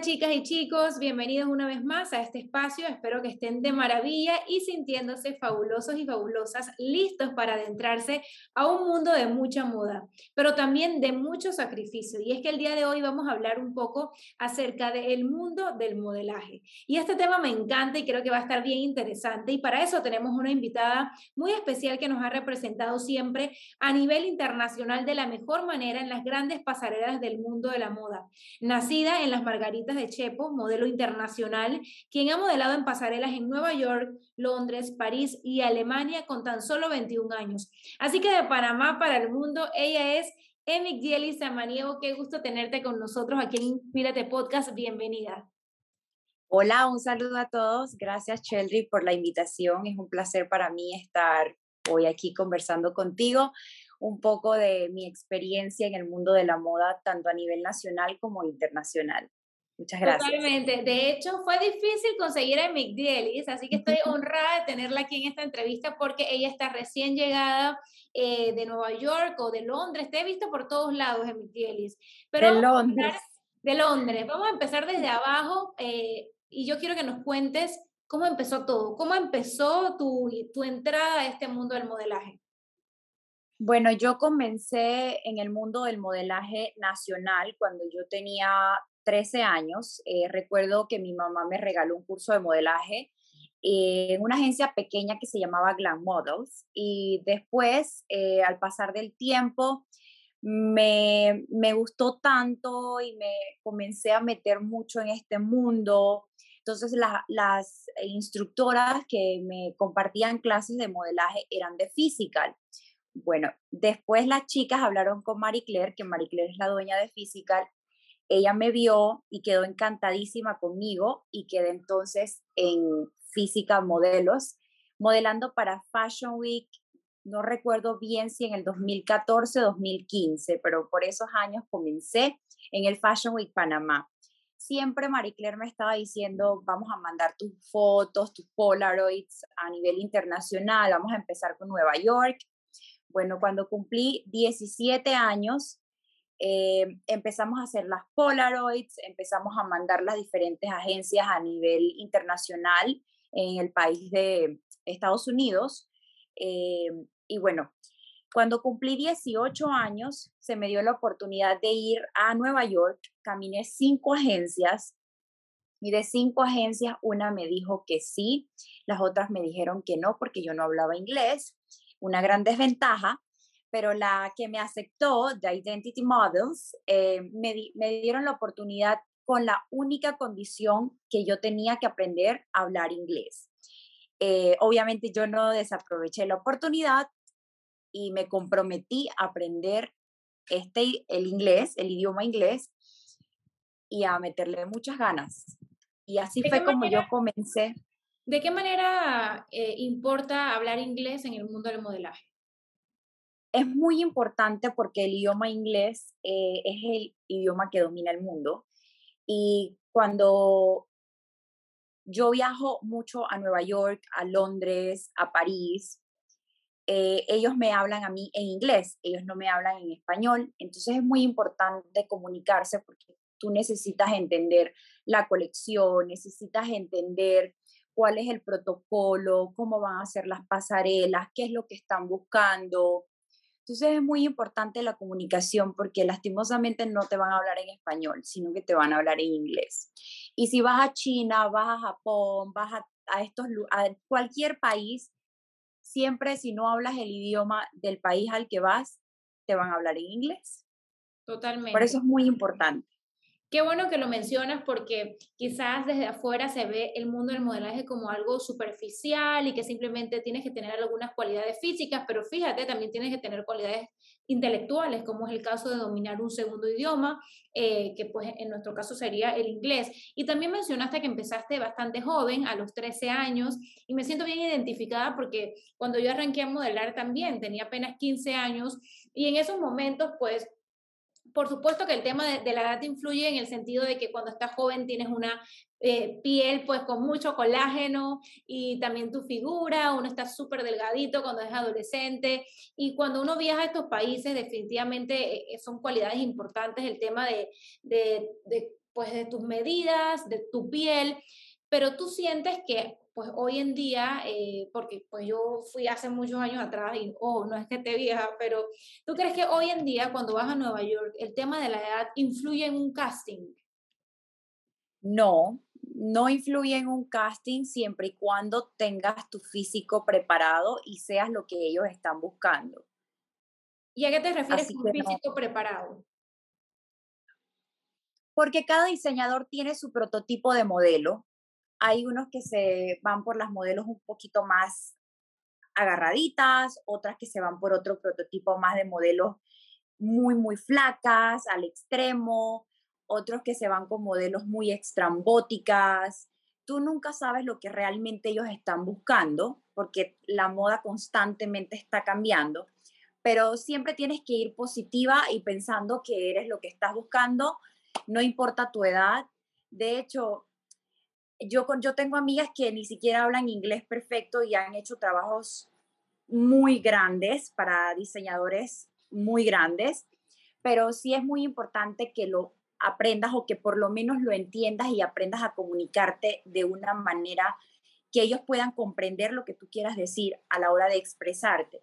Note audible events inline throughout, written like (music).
Chicas y chicos, bienvenidos una vez más a este espacio. Espero que estén de maravilla y sintiéndose fabulosos y fabulosas, listos para adentrarse a un mundo de mucha moda, pero también de mucho sacrificio. Y es que el día de hoy vamos a hablar un poco acerca del mundo del modelaje. Y este tema me encanta y creo que va a estar bien interesante. Y para eso tenemos una invitada muy especial que nos ha representado siempre a nivel internacional de la mejor manera en las grandes pasarelas del mundo de la moda. Nacida en las Margaritas de Chepo, modelo internacional, quien ha modelado en pasarelas en Nueva York, Londres, París y Alemania con tan solo 21 años. Así que de Panamá para el mundo, ella es Emi Gieli Samaniego. Qué gusto tenerte con nosotros aquí en Inspírate Podcast. Bienvenida. Hola, un saludo a todos. Gracias, Cheldry, por la invitación. Es un placer para mí estar hoy aquí conversando contigo un poco de mi experiencia en el mundo de la moda, tanto a nivel nacional como internacional. Muchas gracias. Totalmente. De hecho, fue difícil conseguir a Mick Dielis, así que estoy (laughs) honrada de tenerla aquí en esta entrevista porque ella está recién llegada eh, de Nueva York o de Londres. Te he visto por todos lados Mick Dielis. Pero de Londres. De Londres. Vamos a empezar desde abajo eh, y yo quiero que nos cuentes cómo empezó todo, cómo empezó tu, tu entrada a este mundo del modelaje. Bueno, yo comencé en el mundo del modelaje nacional cuando yo tenía 13 años. Eh, recuerdo que mi mamá me regaló un curso de modelaje en una agencia pequeña que se llamaba Glam Models y después, eh, al pasar del tiempo, me, me, gustó tanto y me comencé a meter mucho en este mundo. Entonces las instructoras que me compartían clases de modelaje eran de Physical. Bueno, después las chicas hablaron con Marie Claire, que Marie Claire es la dueña de Physical. Ella me vio y quedó encantadísima conmigo y quedé entonces en Physical Modelos, modelando para Fashion Week. No recuerdo bien si en el 2014 o 2015, pero por esos años comencé en el Fashion Week Panamá. Siempre Marie Claire me estaba diciendo, vamos a mandar tus fotos, tus Polaroids a nivel internacional, vamos a empezar con Nueva York, bueno, cuando cumplí 17 años, eh, empezamos a hacer las Polaroids, empezamos a mandar las diferentes agencias a nivel internacional en el país de Estados Unidos. Eh, y bueno, cuando cumplí 18 años, se me dio la oportunidad de ir a Nueva York, caminé cinco agencias y de cinco agencias una me dijo que sí, las otras me dijeron que no porque yo no hablaba inglés una gran desventaja, pero la que me aceptó, The Identity Models, eh, me, dieron la oportunidad con la única condición que yo tenía que aprender a hablar inglés. Eh, obviamente yo no desaproveché la oportunidad y me comprometí a aprender este, el inglés, el idioma inglés, y a meterle muchas ganas. Y así fue como yo comencé. ¿De qué manera eh, importa hablar inglés en el mundo del modelaje? Es muy importante porque el idioma inglés eh, es el idioma que domina el mundo. Y cuando yo viajo mucho a Nueva York, a Londres, a París, eh, ellos me hablan a mí en inglés, ellos no me hablan en español. Entonces es muy importante comunicarse porque tú necesitas entender la colección, necesitas entender cuál es el protocolo, cómo van a ser las pasarelas, qué es lo que están buscando. Entonces es muy importante la comunicación porque lastimosamente no te van a hablar en español, sino que te van a hablar en inglés. Y si vas a China, vas a Japón, vas a, estos, a cualquier país, siempre si no hablas el idioma del país al que vas, te van a hablar en inglés. Totalmente. Por eso es muy importante. Qué bueno que lo mencionas porque quizás desde afuera se ve el mundo del modelaje como algo superficial y que simplemente tienes que tener algunas cualidades físicas, pero fíjate, también tienes que tener cualidades intelectuales, como es el caso de dominar un segundo idioma, eh, que pues en nuestro caso sería el inglés. Y también mencionaste que empezaste bastante joven, a los 13 años, y me siento bien identificada porque cuando yo arranqué a modelar también tenía apenas 15 años y en esos momentos pues por supuesto que el tema de, la edad influye en el sentido de que cuando estás joven tienes una eh, piel pues con mucho colágeno y también tu figura, uno está súper delgadito cuando es adolescente. Y cuando uno viaja a estos países definitivamente eh, son cualidades importantes el tema de, de pues de tus medidas, de tu piel, pero tú sientes que pues hoy en día, eh, porque pues yo fui hace muchos años atrás y, oh, no es que te vieja, pero ¿tú crees que hoy en día cuando vas a Nueva York el tema de la edad influye en un casting? No, no influye en un casting siempre y cuando tengas tu físico preparado y seas lo que ellos están buscando. ¿Y a qué te refieres con físico preparado? Porque cada diseñador tiene su prototipo de modelo hay unos que se van por las modelos un poquito más agarraditas, otras que se van por otro prototipo más de modelos muy, muy flacas, al extremo, otros que se van con modelos muy extrambóticas. Tú nunca sabes lo que realmente ellos están buscando, porque la moda constantemente está cambiando, pero siempre tienes que ir positiva y pensando que eres lo que estás buscando, no importa tu edad. De hecho, yo, yo tengo amigas que ni siquiera hablan inglés perfecto y han hecho trabajos muy grandes para diseñadores muy grandes, pero sí es muy importante que lo aprendas o que por lo menos lo entiendas y aprendas a comunicarte de una manera que ellos puedan comprender lo que tú quieras decir a la hora de expresarte.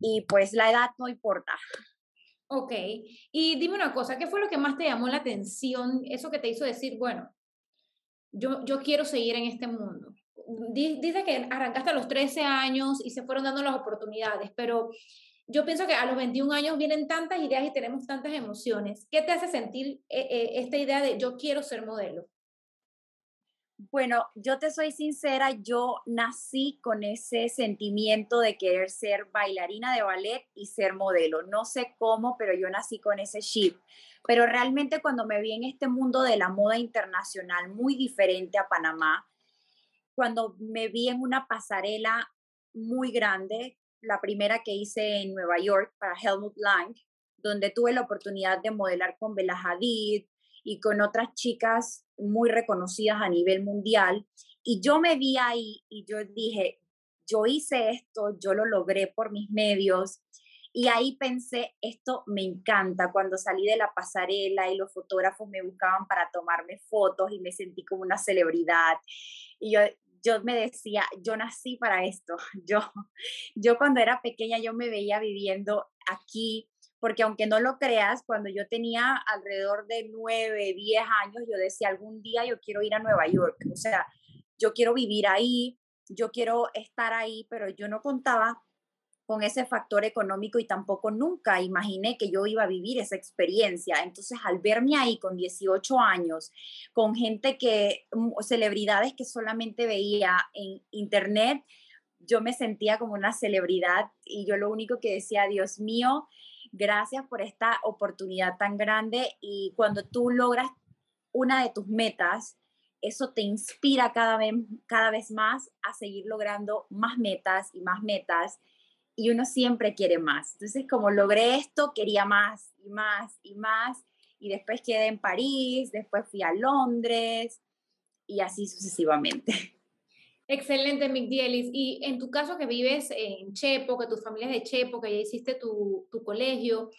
Y pues la edad no importa. Ok, y dime una cosa, ¿qué fue lo que más te llamó la atención? Eso que te hizo decir, bueno, yo, yo quiero seguir en este mundo. Dice que arrancaste a los 13 años y se fueron dando las oportunidades, pero yo pienso que a los 21 años vienen tantas ideas y tenemos tantas emociones. ¿Qué te hace sentir eh, eh, esta idea de yo quiero ser modelo? Bueno, yo te soy sincera, yo nací con ese sentimiento de querer ser bailarina de ballet y ser modelo. No sé cómo, pero yo nací con ese chip. Pero realmente cuando me vi en este mundo de la moda internacional muy diferente a Panamá, cuando me vi en una pasarela muy grande, la primera que hice en Nueva York para Helmut Lang, donde tuve la oportunidad de modelar con Bella Hadid, y con otras chicas muy reconocidas a nivel mundial. Y yo me vi ahí y yo dije, yo hice esto, yo lo logré por mis medios. Y ahí pensé, esto me encanta. Cuando salí de la pasarela y los fotógrafos me buscaban para tomarme fotos y me sentí como una celebridad. Y yo, yo me decía, yo nací para esto. (laughs) Yo, yo cuando era pequeña, yo me veía viviendo aquí, porque aunque no lo creas, cuando yo tenía alrededor de nueve, diez años, yo decía, algún día yo quiero ir a Nueva York, o sea, yo quiero vivir ahí, yo quiero estar ahí, pero yo no contaba con ese factor económico y tampoco nunca imaginé que yo iba a vivir esa experiencia. Entonces, al verme ahí con 18 años, con gente que, mm, celebridades que solamente veía en internet, yo me sentía como una celebridad y yo lo único que decía, Dios mío, Gracias por esta oportunidad tan grande y cuando tú logras una de tus metas, eso te inspira cada vez, cada vez más a seguir logrando más metas y más metas y uno siempre quiere más. Entonces, como logré esto, quería más y más y más y después quedé en París, después fui a Londres y así sucesivamente. Excelente, Migdielis. Y en tu caso que vives en Chepo, que tu familia es de Chepo, que ya hiciste tu, tu colegio,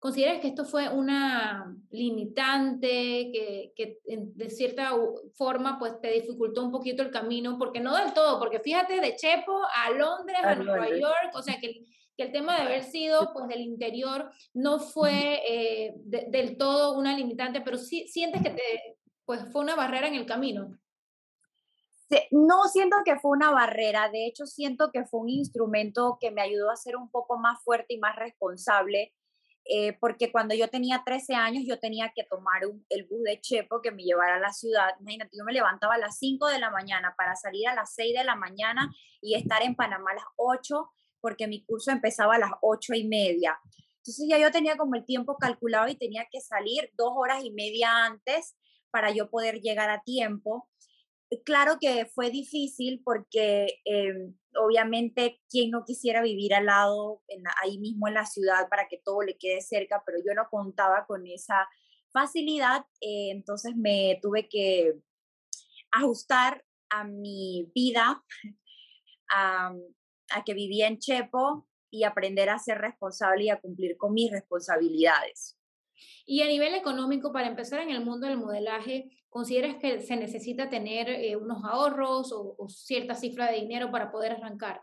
¿consideras que esto fue una limitante que, que, de cierta forma pues te dificultó un poquito el camino? Porque no del todo, porque fíjate, de Chepo a Londres, a, Nueva York, o sea que, que, el tema de haber sido pues del interior no fue eh, del todo una limitante, pero sí sientes que te, pues fue una barrera en el camino no siento que fue una barrera, de hecho siento que fue un instrumento que me ayudó a ser un poco más fuerte y más responsable, eh, porque cuando yo tenía 13 años yo tenía que tomar el bus de Chepo que me llevara a la ciudad. Imagínate, yo me levantaba a las 5 de la mañana para salir a las 6 de la mañana y estar en Panamá a las 8, porque mi curso empezaba a las 8 y media. Entonces ya yo tenía como el tiempo calculado y tenía que salir dos horas y media antes para yo poder llegar a tiempo claro que fue difícil porque em, obviamente quien no quisiera vivir al lado, ahí mismo en la ciudad, para que todo le quede cerca, pero yo no contaba con esa facilidad, eh, entonces me tuve que ajustar a mi vida, a, a que vivía en Chepo y aprender a ser responsable y a cumplir con mis responsabilidades. Y a nivel económico, para empezar en el mundo del modelaje, ¿consideras que se necesita tener eh, unos ahorros o, cierta cifra de dinero para poder arrancar?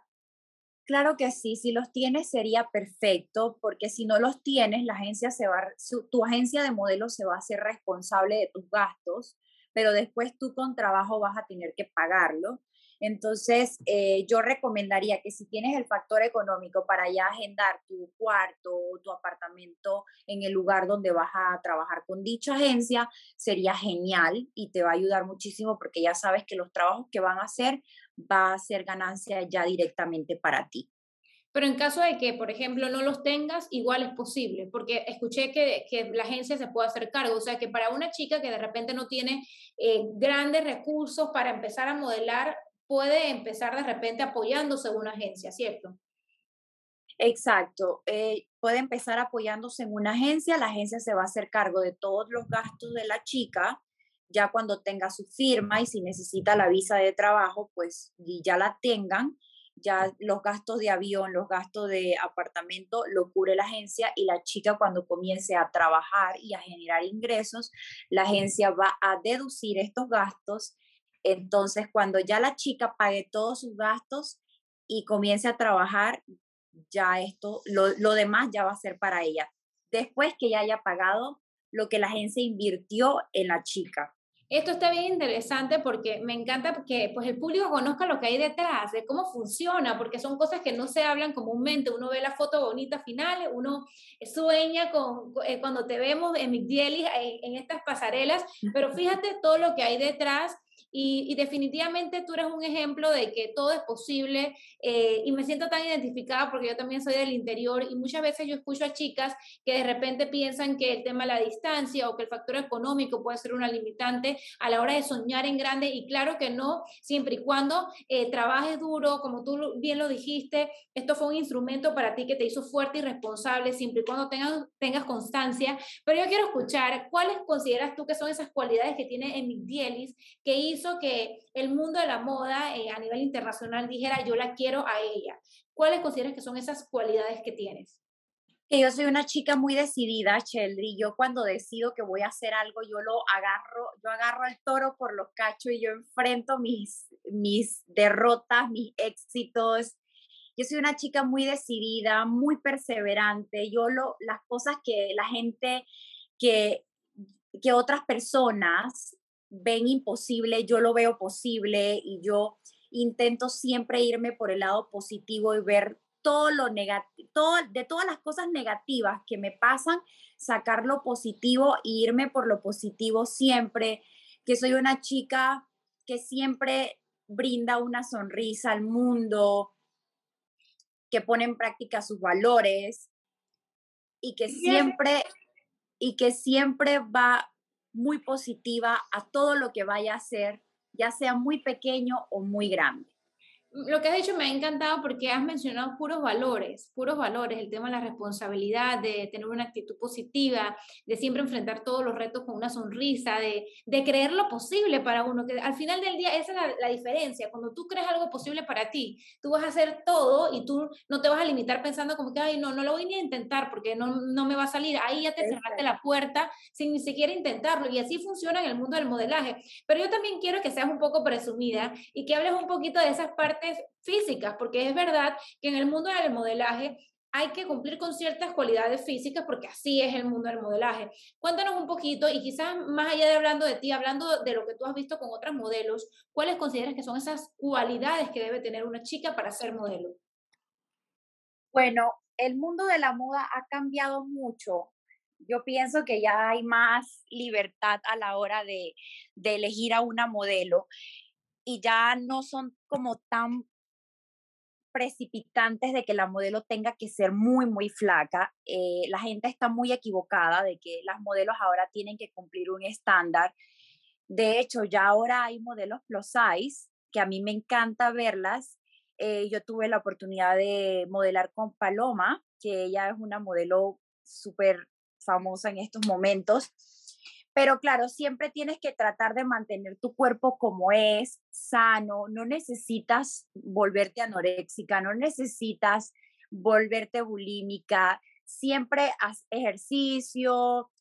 Claro que sí, si los tienes sería perfecto, porque si no los tienes, la agencia se va, tu agencia de modelos se va a hacer responsable de tus gastos, pero después tú con trabajo vas a tener que pagarlo. Entonces, eh, yo recomendaría que si tienes el factor económico para ya agendar tu cuarto o tu apartamento en el lugar donde vas a trabajar con dicha agencia, sería genial y te va a ayudar muchísimo porque ya sabes que los trabajos que van a hacer va a ser ganancia ya directamente para ti. Pero en caso de que, por ejemplo, no los tengas, igual es posible, porque escuché que, que la agencia se puede hacer cargo. O sea, que para una chica que de repente no tiene eh, grandes recursos para empezar a modelar, puede empezar de repente apoyándose en una agencia, ¿cierto? Exacto. Eh, puede empezar apoyándose en una agencia. La agencia se va a hacer cargo de todos los gastos de la chica ya cuando tenga su firma y si necesita la visa de trabajo, pues ya la tengan, ya los gastos de avión, los gastos de apartamento lo cubre la agencia y la chica cuando comience a trabajar y a generar ingresos, la agencia va a deducir estos gastos. Entonces, cuando ya la chica pague todos sus gastos y comience a trabajar, ya esto, lo, lo demás ya va a ser para ella. Después que ya haya pagado lo que la agencia invirtió en la chica. Esto está bien interesante porque me encanta que pues, el público conozca lo que hay detrás, de cómo funciona, porque son cosas que no se hablan comúnmente. Uno ve la foto bonita final, uno sueña con, eh, cuando te vemos en Migdielis, en, en estas pasarelas, pero fíjate todo lo que hay detrás y, definitivamente tú eres un ejemplo de que todo es posible eh, y me siento tan identificada porque yo también soy del interior y muchas veces yo escucho a chicas que de repente piensan que el tema de la distancia o que el factor económico puede ser una limitante a la hora de soñar en grande y claro que no, siempre y cuando eh, trabajes duro, como tú bien lo dijiste, esto fue un instrumento para ti que te hizo fuerte y responsable, siempre y cuando tengas, tengas constancia, pero yo quiero escuchar cuáles consideras tú que son esas cualidades que tiene Emic Dielis que hizo que el mundo de la moda eh, a nivel internacional dijera, yo la quiero a ella? ¿Cuáles consideras que son esas cualidades que tienes? Que yo soy una chica muy decidida, Sheldry. Yo cuando decido que voy a hacer algo, yo lo agarro, yo agarro el toro por los cachos y yo enfrento mis, mis derrotas, mis éxitos. Yo soy una chica muy decidida, muy perseverante. Yo lo, las cosas que la gente, que, que otras personas ven imposible, yo lo veo posible y yo intento siempre irme por el lado positivo y ver todo lo negativo, todo, de todas las cosas negativas que me pasan, sacar lo positivo e irme por lo positivo siempre, que soy una chica que siempre brinda una sonrisa al mundo, que pone en práctica sus valores y que siempre y que siempre va muy positiva a todo lo que vaya a ser, ya sea muy pequeño o muy grande lo que has dicho me ha encantado porque has mencionado puros valores, puros valores, el tema de la responsabilidad, de tener una actitud positiva, de siempre enfrentar todos los retos con una sonrisa, de, de creer lo posible para uno, que al final del día esa es la, diferencia, cuando tú crees algo posible para ti, tú vas a hacer todo y tú no te vas a limitar pensando como que, ay, no, no lo voy ni a intentar porque no, no me va a salir, ahí ya te cerraste la puerta sin ni siquiera intentarlo y así funciona en el mundo del modelaje, pero yo también quiero que seas un poco presumida y que hables un poquito de esas partes físicas, porque es verdad que en el mundo del modelaje hay que cumplir con ciertas cualidades físicas porque así es el mundo del modelaje. Cuéntanos un poquito y quizás más allá de hablando de ti, hablando de lo que tú has visto con otros modelos, ¿cuáles consideras que son esas cualidades que debe tener una chica para ser modelo? Bueno, el mundo de la moda ha cambiado mucho. Yo pienso que ya hay más libertad a la hora de, de elegir a una modelo y ya no son como tan precipitantes de que la modelo tenga que ser muy, muy flaca. Eh, la gente está muy equivocada de que las modelos ahora tienen que cumplir un estándar. De hecho, ya ahora hay modelos plus size que a mí me encanta verlas. Eh, yo tuve la oportunidad de modelar con Paloma, que ella es una modelo súper famosa en estos momentos. Pero claro, siempre tienes que tratar de mantener tu cuerpo como es, sano, no necesitas volverte anoréxica, no necesitas volverte bulímica, siempre haz ejercicio,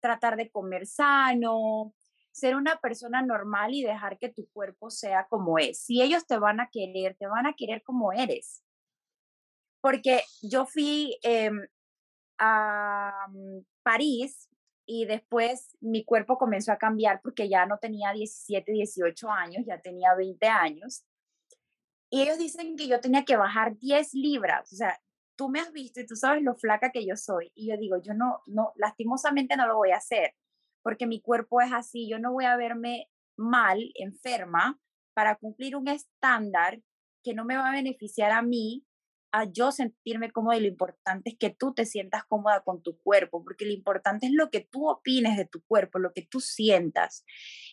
tratar de comer sano, ser una persona normal y dejar que tu cuerpo sea como es. Si ellos te van a querer, te van a querer como eres. Porque yo fui em, a mm, París y después mi cuerpo comenzó a cambiar porque ya no tenía 17, 18 años, ya tenía 20 años. Y ellos dicen que yo tenía que bajar 10 libras. O sea, tú me has visto y tú sabes lo flaca que yo soy. Y yo digo, yo no, no, lastimosamente no lo voy a hacer porque mi cuerpo es así. Yo no voy a verme mal, enferma, para cumplir un estándar que no me va a beneficiar a mí yo sentirme cómoda y lo importante es que tú te sientas cómoda con tu cuerpo, porque lo importante es lo que tú opines de tu cuerpo, lo que tú sientas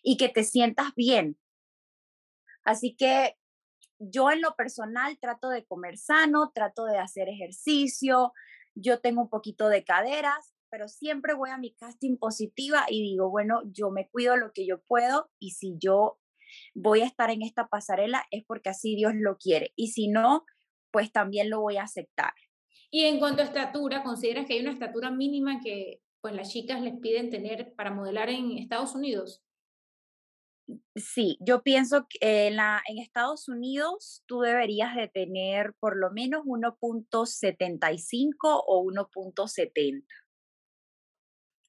y que te sientas bien. Así que yo en lo personal trato de comer sano, trato de hacer ejercicio, yo tengo un poquito de caderas, pero siempre voy a mi casting positiva y digo, bueno, yo me cuido lo que yo puedo y si yo voy a estar en esta pasarela es porque así Dios lo quiere. Y si no, pues también lo voy a aceptar. Y en cuanto a estatura, ¿consideras que hay una estatura mínima que pues las chicas les piden tener para modelar en Estados Unidos? Sí, yo pienso que en, la, en Estados Unidos tú deberías de tener por lo menos 1.75 o 1.70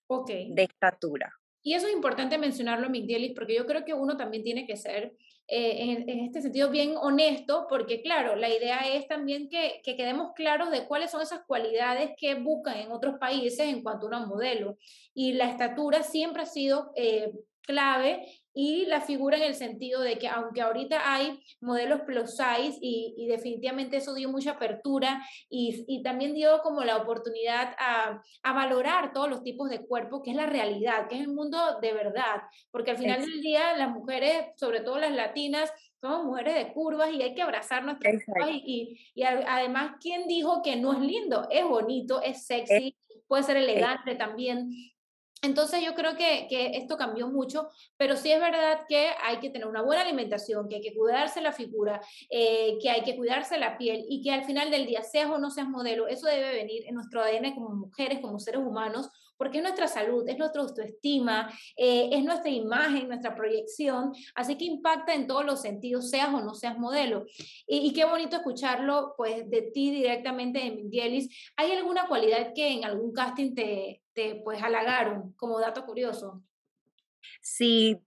okay. de estatura. Y eso es importante mencionarlo, Migdielis, porque yo creo que uno también tiene que ser eh, en, este sentido bien honesto, porque claro, la idea es también que, que, quedemos claros de cuáles son esas cualidades que buscan en otros países en cuanto a un modelo. Y la estatura siempre ha sido eh, clave y la figura en el sentido de que aunque ahorita hay modelos plus size y, definitivamente eso dio mucha apertura y, y también dio como la oportunidad a, a, valorar todos los tipos de cuerpo, que es la realidad, que es el mundo de verdad, porque al final del día las mujeres, sobre todo las latinas, somos mujeres de curvas y hay que abrazar nuestras curvas y, y, además, ¿quién dijo que no es lindo? Es bonito, es sexy, puede ser elegante también. Entonces yo creo que, esto cambió mucho, pero sí es verdad que hay que tener una buena alimentación, que hay que cuidarse la figura, eh, que hay que cuidarse la piel y que al final del día, seas o no seas modelo, eso debe venir en nuestro ADN como mujeres, como seres humanos, porque es nuestra salud, es nuestra autoestima, eh, es nuestra imagen, nuestra proyección, así que impacta en todos los sentidos, seas o no seas modelo. Y, qué bonito escucharlo pues de ti directamente, de Miguelis. ¿Hay alguna cualidad que en algún casting te, te pues halagaron como dato curioso? Sí,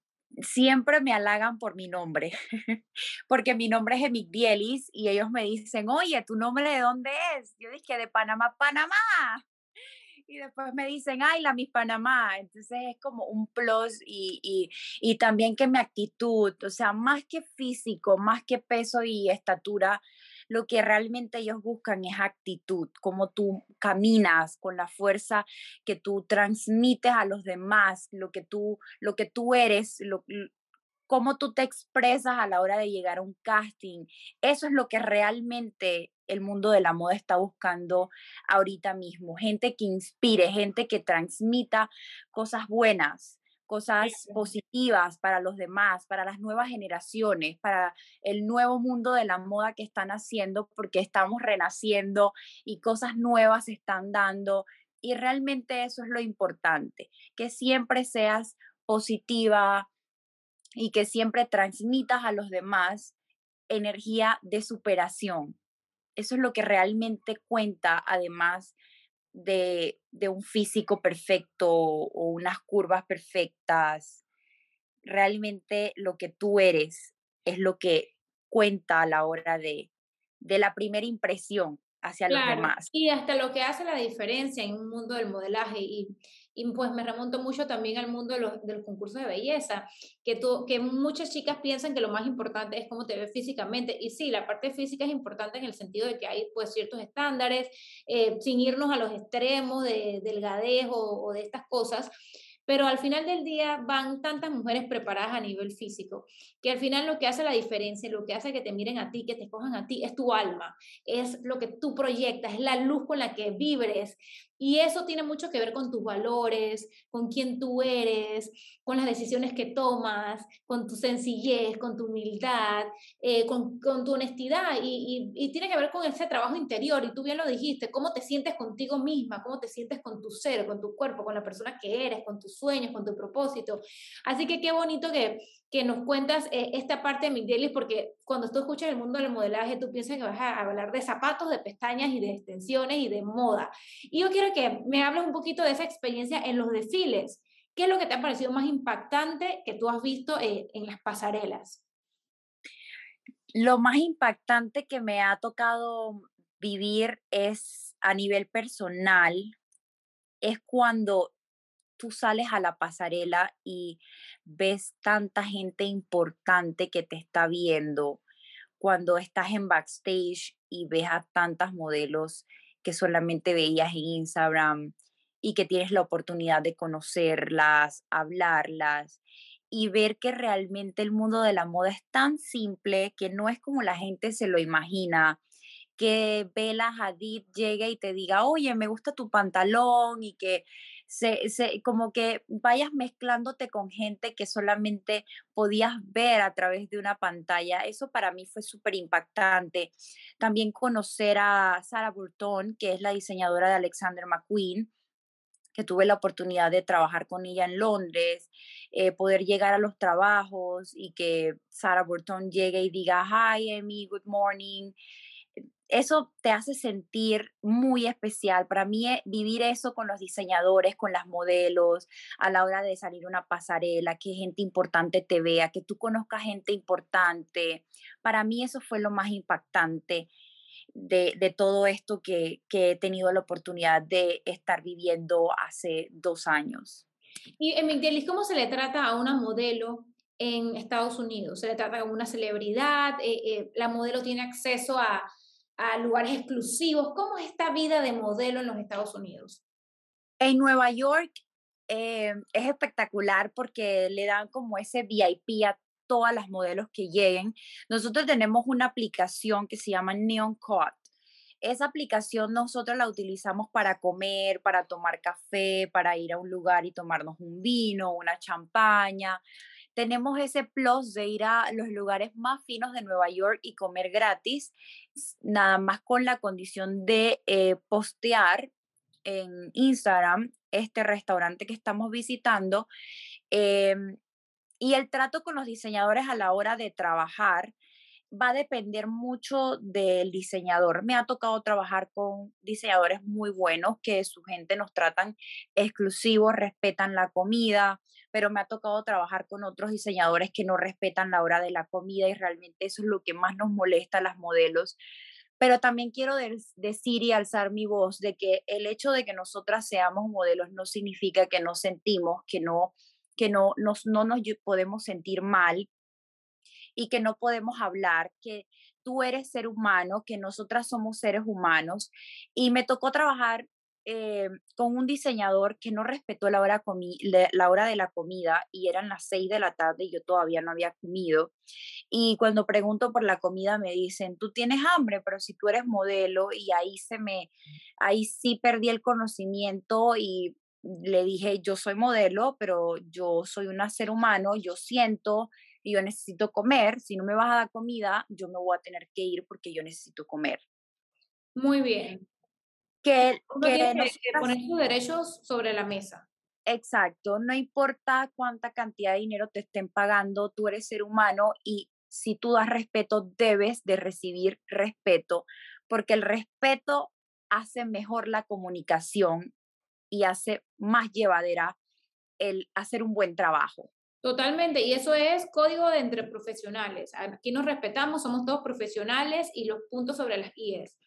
siempre me halagan por mi nombre, (laughs) porque mi nombre es Emigdielis y ellos me dicen, oye, ¿tu nombre de dónde es? Yo dije, de Panamá, Panamá y después me dicen, ay, la Miss Panamá. Entonces es como un plus y, y, y, también que mi actitud, o sea, más que físico, más que peso y estatura, lo que realmente ellos buscan es actitud, como tú caminas con la fuerza que tú transmites a los demás, lo que tú, lo que tú eres, lo, cómo tú te expresas a la hora de llegar a un casting. Eso es lo que realmente el mundo de la moda está buscando ahorita mismo. Gente que inspire, gente que transmita cosas buenas, cosas positivas para los demás, para las nuevas generaciones, para el nuevo mundo de la moda que están haciendo, porque estamos renaciendo y cosas nuevas se están dando. Y realmente eso es lo importante, que siempre seas positiva, y que siempre transmitas a los demás energía de superación. Eso es lo que realmente cuenta, además de, un físico perfecto o unas curvas perfectas. Realmente lo que tú eres es lo que cuenta a la hora de, de la primera impresión hacia los demás. Y hasta lo que hace la diferencia en un mundo del modelaje. Y, y pues me remonto mucho también al mundo de los, de los concursos de belleza, que, tú, que muchas chicas piensan que lo más importante es cómo te ves físicamente. Y sí, la parte física es importante en el sentido de que hay pues ciertos estándares, eh, sin irnos a los extremos de delgadez o, o de estas cosas pero al final del día van tantas mujeres preparadas a nivel físico, que al final lo que hace la diferencia, lo que hace que te miren a ti, que te escojan a ti, es tu alma, es lo que tú proyectas, es la luz con la que vibres. Y eso tiene mucho que ver con tus valores, con quién tú eres, con las decisiones que tomas, con tu sencillez, con tu humildad, eh, con, tu honestidad. Y, tiene que ver con ese trabajo interior. Y tú bien lo dijiste, cómo te sientes contigo misma, cómo te sientes con tu ser, con tu cuerpo, con la persona que eres, con tus sueños, con tu propósito. Así que qué bonito que, que nos cuentas eh, esta parte de Migdelis, porque cuando tú escuchas el mundo del modelaje, tú piensas que vas a hablar de zapatos, de pestañas y de extensiones y de moda. Y yo quiero que me hables un poquito de esa experiencia en los desfiles. ¿Qué es lo que te ha parecido más impactante que tú has visto eh, en las pasarelas? Lo más impactante que me ha tocado vivir es a nivel personal, es cuando tú sales a la pasarela y ves tanta gente importante que te está viendo, cuando estás en backstage y ves a tantas modelos que solamente veías en Instagram y que tienes la oportunidad de conocerlas, hablarlas y ver que realmente el mundo de la moda es tan simple que no es como la gente se lo imagina, que Bella Hadid llegue y te diga, oye, me gusta tu pantalón y que se, se, como que vayas mezclándote con gente que solamente podías ver a través de una pantalla. Eso para mí fue súper impactante. También conocer a Sarah Burton, que es la diseñadora de Alexander McQueen, que tuve la oportunidad de trabajar con ella en Londres, eh, poder llegar a los trabajos y que Sarah Burton llegue y diga, hi, Amy, good morning eso te hace sentir muy especial. Para mí, eh, vivir eso con los diseñadores, con las modelos, a la hora de salir una pasarela, que gente importante te vea, que tú conozcas gente importante. Para mí eso fue lo más impactante de, todo esto que, he tenido la oportunidad de estar viviendo hace dos años. Y Emilielis, ¿cómo se le trata a una modelo en Estados Unidos? ¿Se le trata como una celebridad? Eh, eh, ¿La modelo tiene acceso a, a lugares exclusivos. ¿Cómo es esta vida de modelo en los Estados Unidos? En Nueva York eh, es espectacular porque le dan como ese VIP a todas las modelos que lleguen. Nosotros tenemos una aplicación que se llama Neon Code. Esa aplicación nosotros la utilizamos para comer, para tomar café, para ir a un lugar y tomarnos un vino, una champaña tenemos ese plus de ir a los lugares más finos de Nueva York y comer gratis, nada más con la condición de eh, postear en Instagram este restaurante que estamos visitando. Em, y el trato con los diseñadores a la hora de trabajar va a depender mucho del diseñador. Me ha tocado trabajar con diseñadores muy buenos que su gente nos tratan exclusivos, respetan la comida, pero me ha tocado trabajar con otros diseñadores que no respetan la hora de la comida y realmente eso es lo que más nos molesta a las modelos. Pero también quiero decir y alzar mi voz de que el hecho de que nosotras seamos modelos no significa que nos sentimos, que no, que no, nos, no nos podemos sentir mal y que no podemos hablar, que tú eres ser humano, que nosotras somos seres humanos. Y me tocó trabajar eh, con un diseñador que no respetó la hora, la hora de la comida y eran las seis de la tarde y yo todavía no había comido. Y cuando pregunto por la comida me dicen, tú tienes hambre, pero si tú eres modelo y ahí se me, ahí sí perdí el conocimiento y le dije, yo soy modelo, pero yo soy un ser humano, yo siento y yo necesito comer, si no me vas a dar comida, yo me voy a tener que ir porque yo necesito comer. Muy bien que, que, poner sus derechos sobre la mesa. Exacto, no importa cuánta cantidad de dinero te estén pagando, tú eres ser humano y si tú das respeto, debes de recibir respeto, porque el respeto hace mejor la comunicación y hace más llevadera el hacer un buen trabajo. Totalmente, y eso es código de entre profesionales. Aquí nos respetamos, somos todos profesionales y los puntos sobre las IES.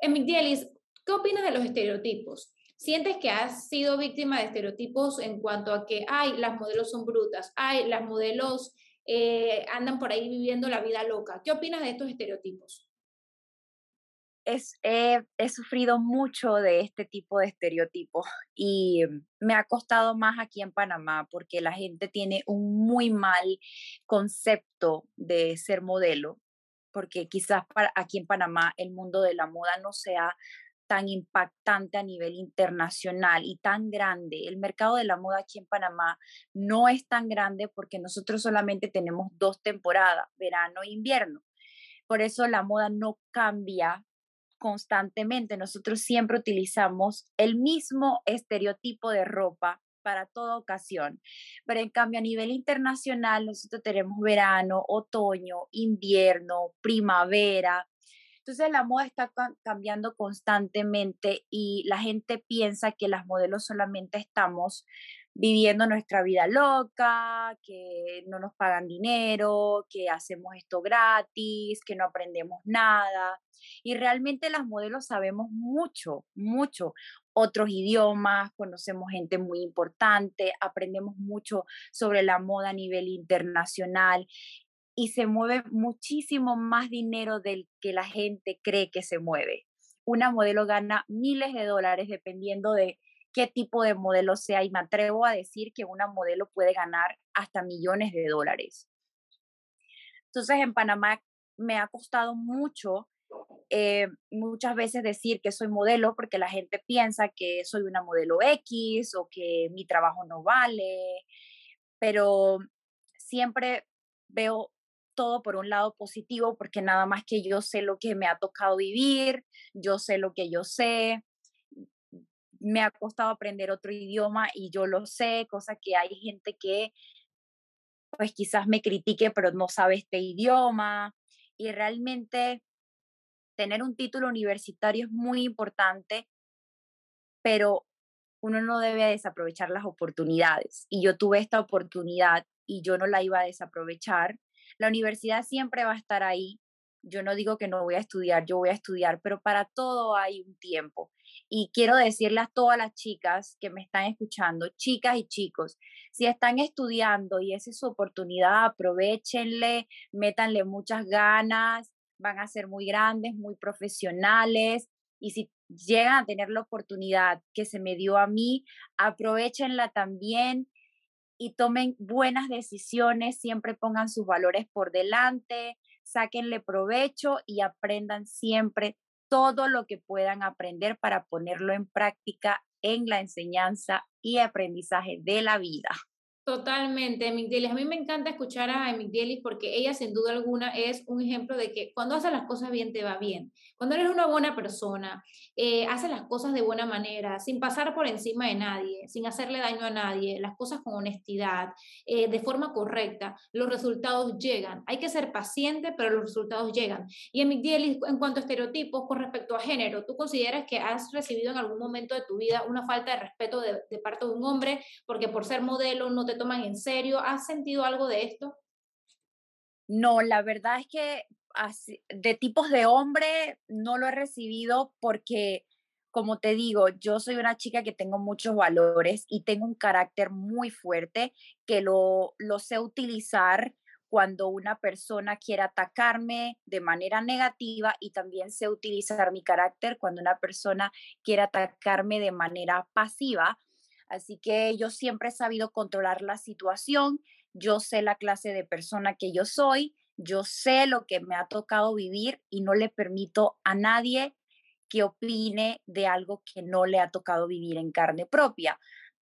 En Migdielis, ¿Qué opinas de los estereotipos? ¿Sientes que has sido víctima de estereotipos en cuanto a que, ay, las modelos son brutas, ay, las modelos eh, andan por ahí viviendo la vida loca? ¿Qué opinas de estos estereotipos? Es, he sufrido mucho de este tipo de estereotipos y me ha costado más aquí en Panamá porque la gente tiene un muy mal concepto de ser modelo, porque quizás para, aquí en Panamá el mundo de la moda no se ha tan impactante a nivel internacional y tan grande. El mercado de la moda aquí en Panamá no es tan grande porque nosotros solamente tenemos dos temporadas, verano e invierno. Por eso la moda no cambia constantemente. Nosotros siempre utilizamos el mismo estereotipo de ropa para toda ocasión. Pero en cambio, a nivel internacional, nosotros tenemos verano, otoño, invierno, primavera. Entonces la moda está cambiando constantemente y la gente piensa que las modelos solamente estamos viviendo nuestra vida loca, que no nos pagan dinero, que hacemos esto gratis, que no aprendemos nada. Y realmente las modelos sabemos mucho, mucho otros idiomas, conocemos gente muy importante, aprendemos mucho sobre la moda a nivel internacional y se mueve muchísimo más dinero del que la gente cree que se mueve. Una modelo gana miles de dólares dependiendo de qué tipo de modelo sea y me atrevo a decir que una modelo puede ganar hasta millones de dólares. Entonces en Panamá me ha costado mucho eh, muchas veces decir que soy modelo porque la gente piensa que soy una modelo X o que mi trabajo no vale, pero siempre veo todo por un lado positivo porque nada más que yo sé lo que me ha tocado vivir, yo sé lo que yo sé, me ha costado aprender otro idioma y yo lo sé, cosa que hay gente que pues quizás me critique pero no sabe este idioma y realmente tener un título universitario es muy importante, pero uno no debe desaprovechar las oportunidades. Y yo tuve esta oportunidad y yo no la iba a desaprovechar. La universidad siempre va a estar ahí. Yo no digo que no voy a estudiar, yo voy a estudiar, pero para todo hay un tiempo. Y quiero decirle a todas las chicas que me están escuchando, chicas y chicos, si están estudiando y esa es su oportunidad, aprovechenle, métanle muchas ganas, van a ser muy grandes, muy profesionales y si llegan a tener la oportunidad que se me dio a mí, aprovechenla también y tomen buenas decisiones, siempre pongan sus valores por delante, sáquenle provecho y aprendan siempre todo lo que puedan aprender para ponerlo en práctica en la enseñanza y aprendizaje de la vida. Totalmente, Emigdielis. A mí me encanta escuchar a Emigdielis porque ella sin duda alguna es un ejemplo de que cuando haces las cosas bien te va bien. Cuando eres una buena persona, eh, haces las cosas de buena manera, sin pasar por encima de nadie, sin hacerle daño a nadie, las cosas con honestidad, eh, de forma correcta, los resultados llegan. Hay que ser paciente, pero los resultados llegan. Y Emigdielis, en cuanto a estereotipos con respecto a género, ¿tú consideras que has recibido en algún momento de tu vida una falta de respeto de, de parte de un hombre porque por ser modelo no te toman en serio? ¿Has sentido algo de esto? No, la verdad es que de tipos de hombre no lo he recibido porque, como te digo, yo soy una chica que tengo muchos valores y tengo un carácter muy fuerte que lo, lo sé utilizar cuando una persona quiere atacarme de manera negativa y también sé utilizar mi carácter cuando una persona quiere atacarme de manera pasiva Así que yo siempre he sabido controlar la situación, yo sé la clase de persona que yo soy, yo sé lo que me ha tocado vivir y no le permito a nadie que opine de algo que no le ha tocado vivir en carne propia.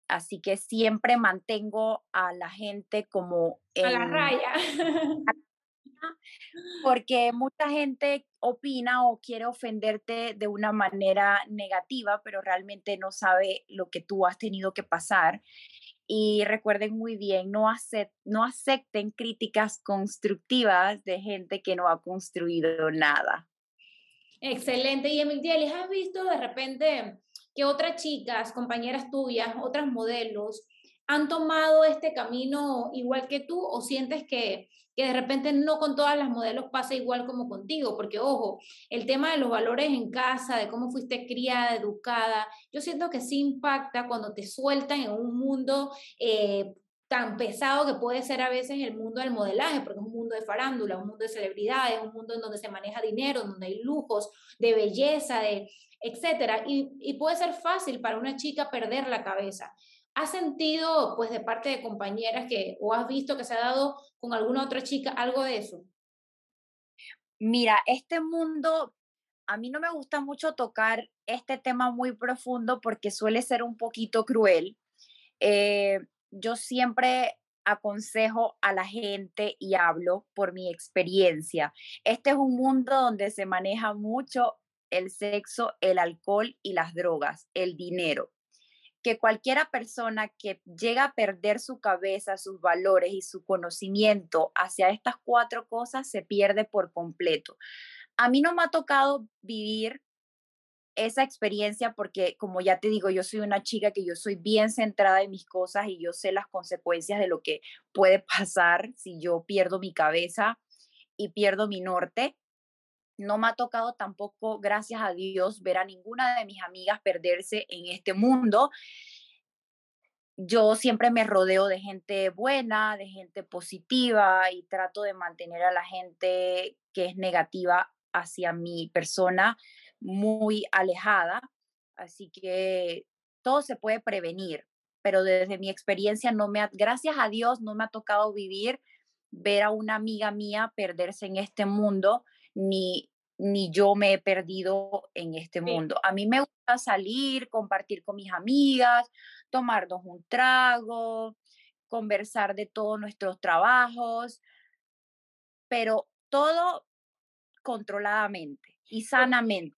Así que siempre mantengo a la gente como... a la raya. (laughs) porque mucha gente opina o quiere ofenderte de una manera negativa, pero realmente no sabe lo que tú has tenido que pasar. Y recuerden muy bien, no, no acepten críticas constructivas de gente que no ha construido nada. Excelente. Y Emil ¿has visto de repente que otras chicas, compañeras tuyas, otras modelos, han tomado este camino igual que tú o sientes que que de repente no con todas las modelos pasa igual como contigo, porque ojo, el tema de los valores en casa, de cómo fuiste criada, educada, yo siento que sí impacta cuando te sueltan en un mundo eh, tan pesado que puede ser a veces el mundo del modelaje, porque es un mundo de farándula, un mundo de celebridades, un mundo en donde se maneja dinero, donde hay lujos, de belleza, de etcétera, y, y puede ser fácil para una chica perder la cabeza. ¿Has sentido, pues, de parte de compañeras que, o has visto que se ha dado con alguna otra chica algo de eso? Mira, este mundo a mí no me gusta mucho tocar este tema muy profundo porque suele ser un poquito cruel. Eh, yo siempre aconsejo a la gente y hablo por mi experiencia. Este es un mundo donde se maneja mucho el sexo, el alcohol y las drogas, el dinero. Que cualquiera persona que llega a perder su cabeza, sus valores y su conocimiento hacia estas cuatro cosas se pierde por completo. A mí no me ha tocado vivir esa experiencia porque, como ya te digo, yo soy una chica que yo soy bien centrada en mis cosas y yo sé las consecuencias de lo que puede (laughs) pasar si yo pierdo mi cabeza y pierdo mi norte. No me ha tocado tampoco, gracias a Dios, ver a ninguna de mis amigas perderse en este mundo. Yo siempre me rodeo de gente buena, de gente positiva y trato de mantener a la gente que es negativa hacia mi persona muy alejada, así que todo se puede prevenir, pero desde mi experiencia no me ha, gracias a Dios no me ha tocado vivir ver a una amiga mía perderse en este mundo, ni, ni yo me he perdido en este mundo. A mí me gusta salir, compartir con mis amigas, tomarnos un trago, conversar de todos nuestros trabajos, pero todo controladamente y sanamente.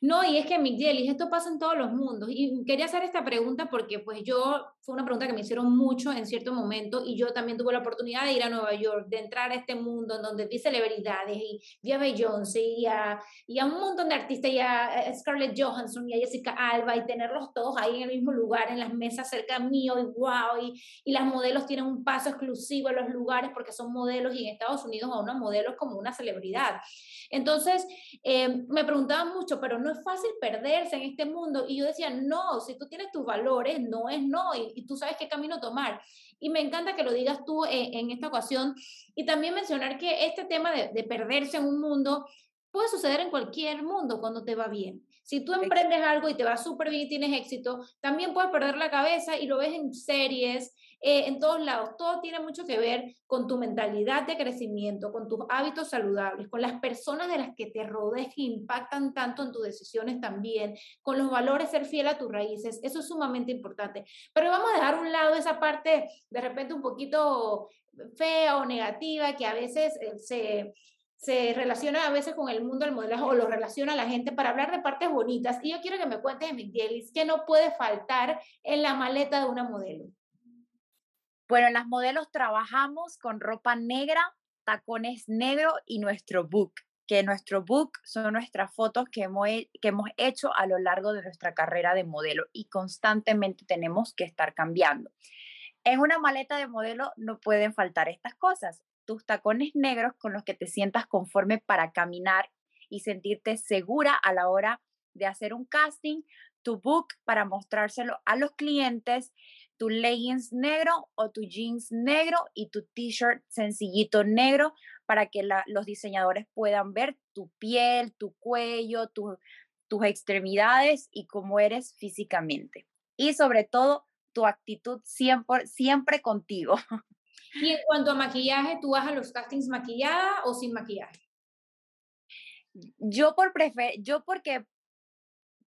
No, y es que Miguel, esto pasa en todos los mundos. Y quería hacer esta pregunta porque pues yo, fue una pregunta que me hicieron mucho en cierto momento y yo también tuve la oportunidad de ir a Nueva York, de entrar a este mundo en donde vi celebridades y vi a Beyoncé y a, y a un montón de artistas y a Scarlett Johansson y a Jessica Alba y tenerlos todos ahí en el mismo lugar, en las mesas cerca mío y wow, y, y las modelos tienen un paso exclusivo en los lugares porque son modelos y en Estados Unidos a una modelo es como una celebridad. Entonces, eh, me preguntaban mucho, pero no es fácil perderse en este mundo. Y yo decía, no, si tú tienes tus valores, no es no, y, tú sabes qué camino tomar. Y me encanta que lo digas tú en, esta ocasión. Y también mencionar que este tema de, de perderse en un mundo puede suceder en cualquier mundo cuando te va bien. Si tú emprendes algo y te va súper bien y tienes éxito, también puedes perder la cabeza y lo ves en series, eh, en todos lados. Todo tiene mucho que ver con tu mentalidad de crecimiento, con tus hábitos saludables, con las personas de las que te rodeas que impactan tanto en tus decisiones también, con los valores, ser fiel a tus raíces. Eso es sumamente importante. Pero vamos a dejar un lado esa parte de repente un poquito fea o negativa que a veces eh, se se relaciona a veces con el mundo del modelaje o lo relaciona a la gente para hablar de partes bonitas. Y yo quiero que me cuentes, Miguelis, qué no puede faltar en la maleta de una modelo. Bueno, en las modelos trabajamos con ropa negra, tacones negros y nuestro book, que nuestro book son nuestras fotos que hemos, que hemos hecho a lo largo de nuestra carrera de modelo y constantemente tenemos que estar cambiando. En una maleta de modelo no pueden faltar estas cosas, tus tacones negros con los que te sientas conforme para caminar y sentirte segura a la hora de hacer un casting, tu book para mostrárselo a los clientes, tu leggings negro o tu jeans negro y tu t-shirt sencillito negro para que los diseñadores puedan ver tu piel, tu cuello, tus extremidades y cómo eres físicamente. Y sobre todo, tu actitud siempre, siempre contigo. (laughs) Y en cuanto a maquillaje, ¿tú vas a los castings maquillada o sin maquillaje? Yo por prefer yo porque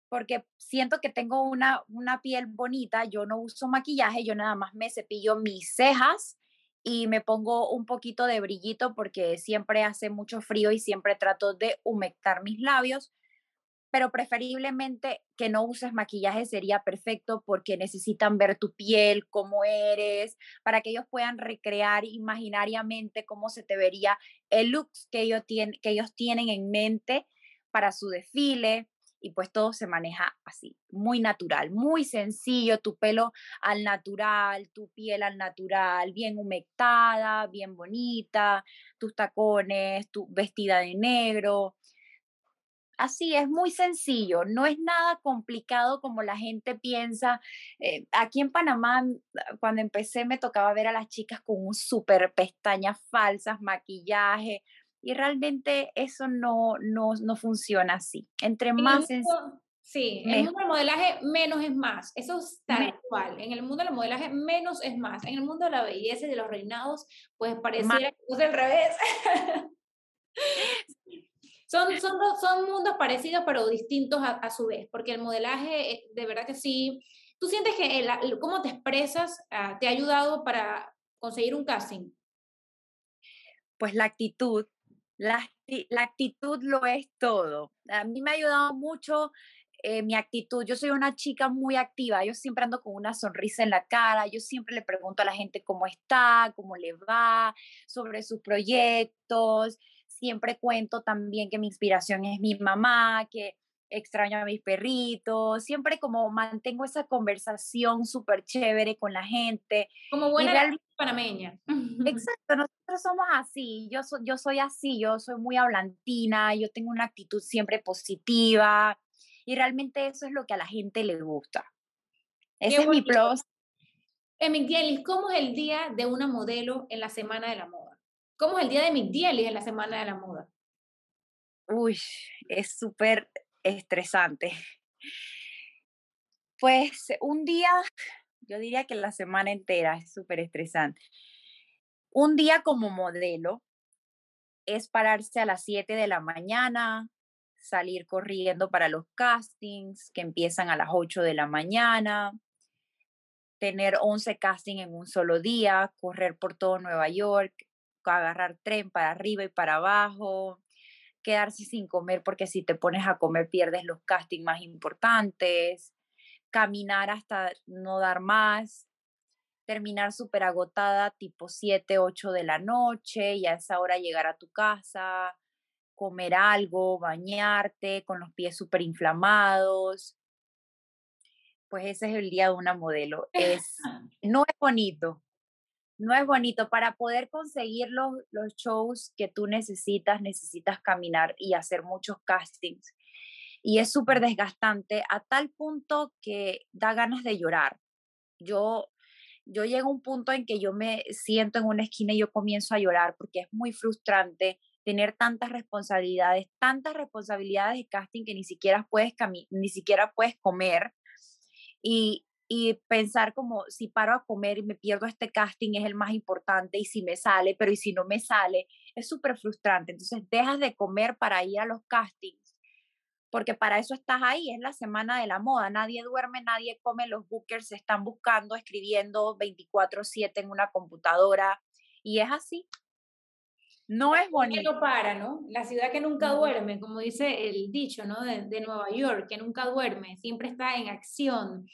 porque siento que tengo una, una piel bonita, yo no uso maquillaje, yo nada más me cepillo mis cejas y me pongo un poquito de brillito porque siempre hace mucho frío y siempre trato de humectar mis labios, pero preferiblemente que no uses maquillaje sería perfecto porque necesitan ver tu piel, cómo eres, para que ellos puedan recrear imaginariamente cómo se te vería el look que ellos, tienen, que ellos tienen en mente para su desfile y pues todo se maneja así, muy natural, muy sencillo, tu pelo al natural, tu piel al natural, bien humectada, bien bonita, tus tacones, tu vestida de negro. Así es muy sencillo, no es nada complicado como la gente piensa. Eh, aquí en Panamá, cuando empecé, me tocaba ver a las chicas con un súper pestañas falsas, maquillaje, y realmente eso no, no, no funciona así. Entre más... sí, en el mundo del modelaje menos es más. Eso es tal cual. En el mundo del modelaje menos es más. En el mundo de la belleza y de los reinados, pues pareciera que es al revés. son, son, son mundos parecidos pero distintos a, su vez, porque el modelaje, eh, de verdad que sí. ¿Tú sientes que el, cómo te expresas ah, te ha ayudado para conseguir un casting? Pues la actitud, la, la actitud lo es todo. A mí me ha ayudado mucho eh, mi actitud. Yo soy una chica muy activa, yo siempre ando con una sonrisa en la cara, yo siempre le pregunto a la gente cómo está, cómo le va, sobre sus proyectos. Siempre cuento también que mi inspiración es mi mamá, que extraño a mis perritos, siempre como mantengo esa conversación súper chévere con la gente. Como buena panameña. (laughs) Exacto, nosotros somos así, yo, yo soy así, yo soy muy hablantina, yo tengo una actitud siempre positiva, y realmente eso es lo que a la gente le gusta. Ese es mi plus. Emigdielis, ¿cómo es el día de una modelo en la Semana de la Moda? ¿Cómo es el día de Emigdielis en la Semana de la Moda? Uy, es súper estresante. Pues un día, yo diría que la semana entera es súper estresante. Un día como modelo es pararse a las 7 de la mañana, salir corriendo para los castings que empiezan a las 8 de la mañana, tener 11 castings en un solo día, correr por todo Nueva York, agarrar tren para arriba y para abajo, quedarse sin comer porque si te pones a comer pierdes los castings más importantes, caminar hasta no dar más, terminar súper agotada tipo 7, 8 de la noche y a esa hora llegar a tu casa, comer algo, bañarte con los pies súper inflamados. Pues ese es el día de una modelo. Es, (laughs) no es bonito, no es bonito. Para poder conseguir los, los shows que tú necesitas, necesitas caminar y hacer muchos castings. Y es súper desgastante a tal punto que da ganas de llorar. Yo, yo llego a un punto en que yo me siento en una esquina y yo comienzo a llorar porque es muy frustrante tener tantas responsabilidades, tantas responsabilidades de casting que ni siquiera puedes, ni siquiera puedes comer y, y pensar como si paro a comer y me pierdo este casting es el más importante y si me sale, pero y si no me sale, es súper frustrante. Entonces dejas de comer para ir a los castings, porque para eso estás ahí, es la semana de la moda, nadie duerme, nadie come, los bookers se están buscando, escribiendo 24/7 en una computadora y es así. No es bonito. No para, ¿no? La ciudad que nunca duerme, como dice el dicho, ¿no? De, Nueva York, que nunca duerme, siempre está en acción.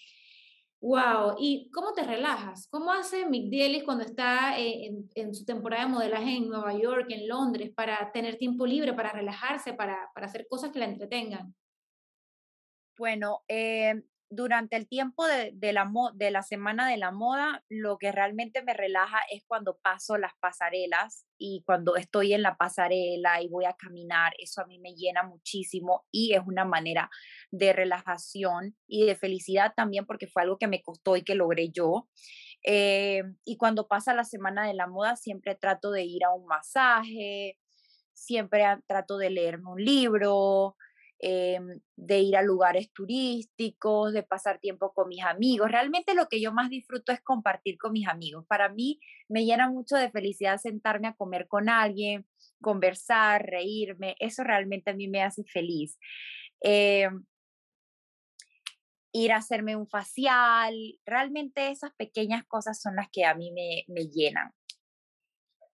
Wow, ¿y cómo te relajas? ¿Cómo hace Mick cuando está eh, en, su temporada de modelaje en Nueva York, en Londres, para tener tiempo libre, para relajarse, para, para hacer cosas que la entretengan? Bueno, eh, durante el tiempo de, la, de la semana de la moda, lo que realmente me relaja es cuando paso las pasarelas y cuando estoy en la pasarela y voy a caminar, eso a mí me llena muchísimo y es una manera de relajación y de felicidad también porque fue algo que me costó y que logré yo. Eh, y cuando pasa la semana de la moda, siempre trato de ir a un masaje, siempre trato de leerme un libro, Em, de ir a lugares turísticos, de pasar tiempo con mis amigos. Realmente lo que yo más disfruto es compartir con mis amigos. Para mí me llena mucho de felicidad sentarme a comer con alguien, conversar, reírme. Eso realmente a mí me hace feliz. Em, ir a hacerme un facial, realmente esas pequeñas cosas son las que a mí me, me llenan.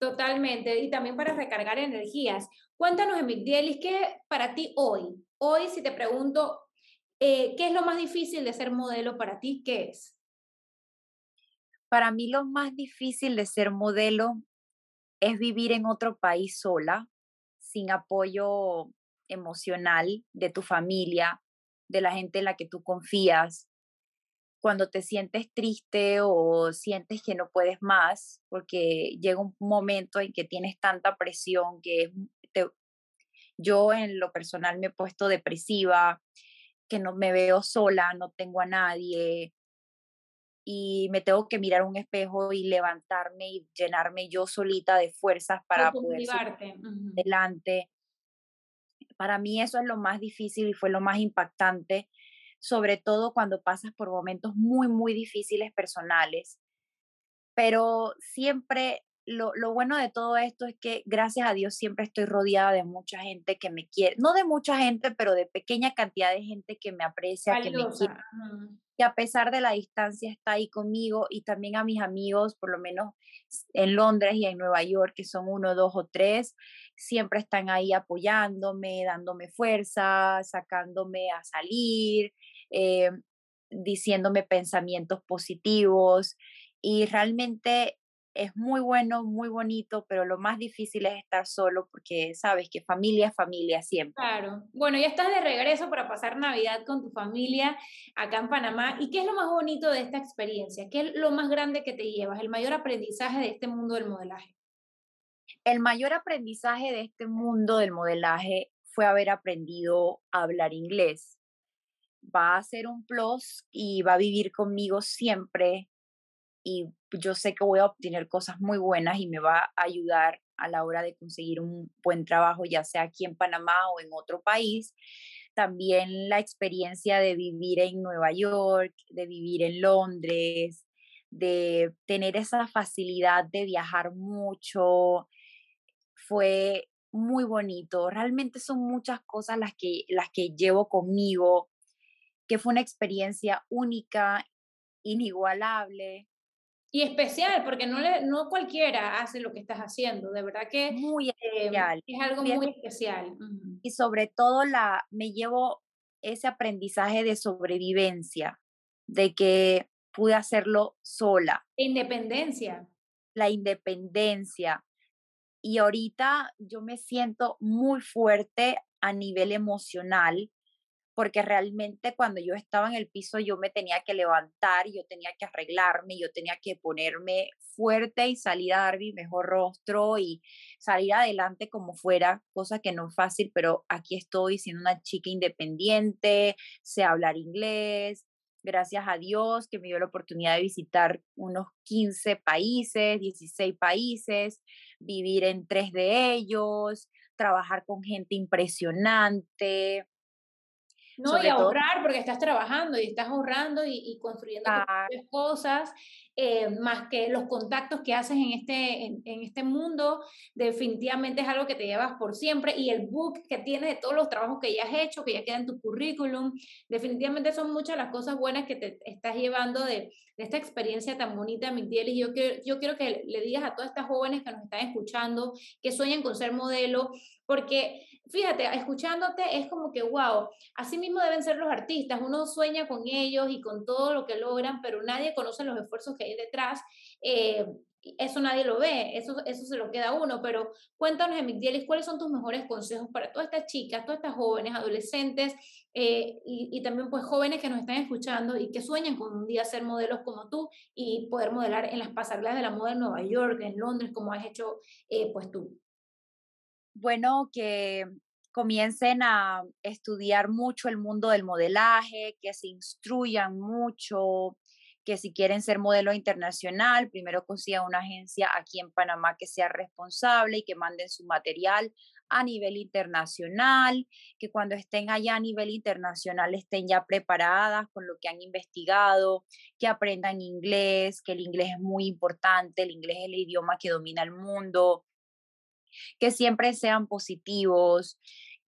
Totalmente, y también para recargar energías. Cuéntanos, Emigdielis, ¿qué para ti hoy? Hoy, si te pregunto, eh, ¿qué es lo más difícil de ser modelo para ti? ¿Qué es? Para mí lo más difícil de ser modelo es vivir en otro país sola, sin apoyo emocional de tu familia, de la gente en la que tú confías, cuando te sientes triste o sientes que no puedes más, porque llega un momento en que tienes tanta presión que yo en lo personal me he puesto depresiva, que no me veo sola, no tengo a nadie y me tengo que mirar un espejo y levantarme y llenarme yo solita de fuerzas para poder seguir adelante. Para mí eso es lo más difícil y fue lo más impactante sobre todo cuando pasas por momentos muy, muy difíciles personales. Pero siempre lo, lo, bueno de todo esto es que gracias a Dios siempre estoy rodeada de mucha gente que me quiere, no de mucha gente, pero de pequeña cantidad de gente que me aprecia, que me quiere, que a pesar de la distancia está ahí conmigo y también a mis amigos, por lo menos en Londres y en Nueva York, que son uno, dos o tres, siempre están ahí apoyándome, dándome fuerza, sacándome a salir, eh, diciéndome pensamientos positivos y realmente es muy bueno, muy bonito, pero lo más difícil es estar solo porque sabes que familia es familia siempre. Claro. Bueno, ya estás de regreso para pasar Navidad con tu familia acá en Panamá. ¿Y qué es lo más bonito de esta experiencia? ¿Qué es lo más grande que te llevas? El mayor aprendizaje de este mundo del modelaje. El mayor aprendizaje de este mundo del modelaje fue haber aprendido a hablar inglés. Va a ser un plus y va a vivir conmigo siempre y yo sé que voy a obtener cosas muy buenas y me va a ayudar a la hora de conseguir un buen trabajo, ya sea aquí en Panamá o en otro país. También la experiencia de vivir en Nueva York, de vivir en Londres, de tener esa facilidad de viajar mucho, fue muy bonito. Realmente son muchas cosas las que, las que llevo conmigo, que fue una experiencia única, inigualable, y especial, porque no, le, no cualquiera hace lo que estás haciendo, de verdad que muy em, especial. es algo muy especial. Y sobre todo la, me llevo ese aprendizaje de sobrevivencia, de que pude hacerlo sola. Independencia. La independencia. Y ahorita yo me siento muy fuerte a nivel emocional porque realmente cuando yo estaba en el piso yo me tenía que levantar, yo tenía que arreglarme, yo tenía que ponerme fuerte y salir a dar mi mejor rostro y salir adelante como fuera, cosa que no es fácil, pero aquí estoy siendo una chica independiente, sé hablar inglés, gracias a Dios que me dio la oportunidad de visitar unos 15 países, 16 países, vivir en tres de ellos, trabajar con gente impresionante, no, y ahorrar porque estás trabajando y estás ahorrando y, construyendo cosas, eh, más que los contactos que haces en este, en, este mundo, definitivamente es algo que te llevas por siempre y el book que tienes de todos los trabajos que ya has hecho, que ya queda en tu currículum, definitivamente son muchas las cosas buenas que te estás llevando de, de esta experiencia tan bonita, Miguel, y yo, quiero, yo quiero que le digas a todas estas jóvenes que nos están escuchando, que sueñan con ser modelo, porque fíjate, escuchándote es como que, wow, así mismo deben ser los artistas, uno sueña con ellos y con todo lo que logran, pero nadie conoce los esfuerzos que hay detrás. Eh, eso nadie lo ve, eso, eso se lo queda a uno, pero cuéntanos, Emigdielis, ¿cuáles son tus mejores consejos para todas estas chicas, todas estas jóvenes, adolescentes eh, y, y, también pues jóvenes que nos están escuchando y que sueñan con un día ser modelos como tú y poder modelar en las pasarelas de la moda en Nueva York, en Londres, como has hecho eh, pues tú? Bueno que comiencen a estudiar mucho el mundo del modelaje, que se instruyan mucho, que si quieren ser modelo internacional, primero consigan una agencia aquí en Panamá que sea responsable y que manden su material a nivel internacional, que cuando estén allá a nivel internacional estén ya preparadas con lo que han investigado, que aprendan inglés, que el inglés es muy importante, el inglés es el idioma que domina el mundo, que siempre sean positivos,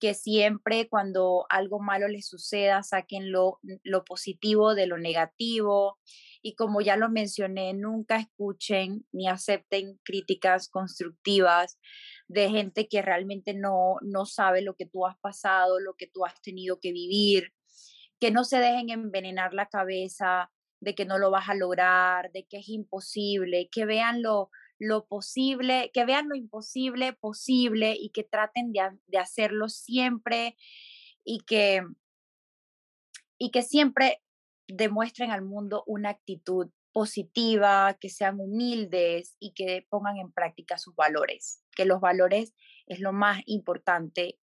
que siempre cuando algo malo les suceda saquen lo, lo positivo de lo negativo. Y como ya lo mencioné, nunca escuchen ni acepten críticas constructivas de gente que realmente no, no sabe lo que tú has pasado, lo que tú has tenido que vivir, que no se dejen envenenar la cabeza de que no lo vas a lograr, de que es imposible, que vean lo, lo posible, que vean lo imposible posible y que traten de, hacerlo siempre y que, y que siempre demuestren al mundo una actitud positiva, que sean humildes y que pongan en práctica sus valores, que los valores es lo más importante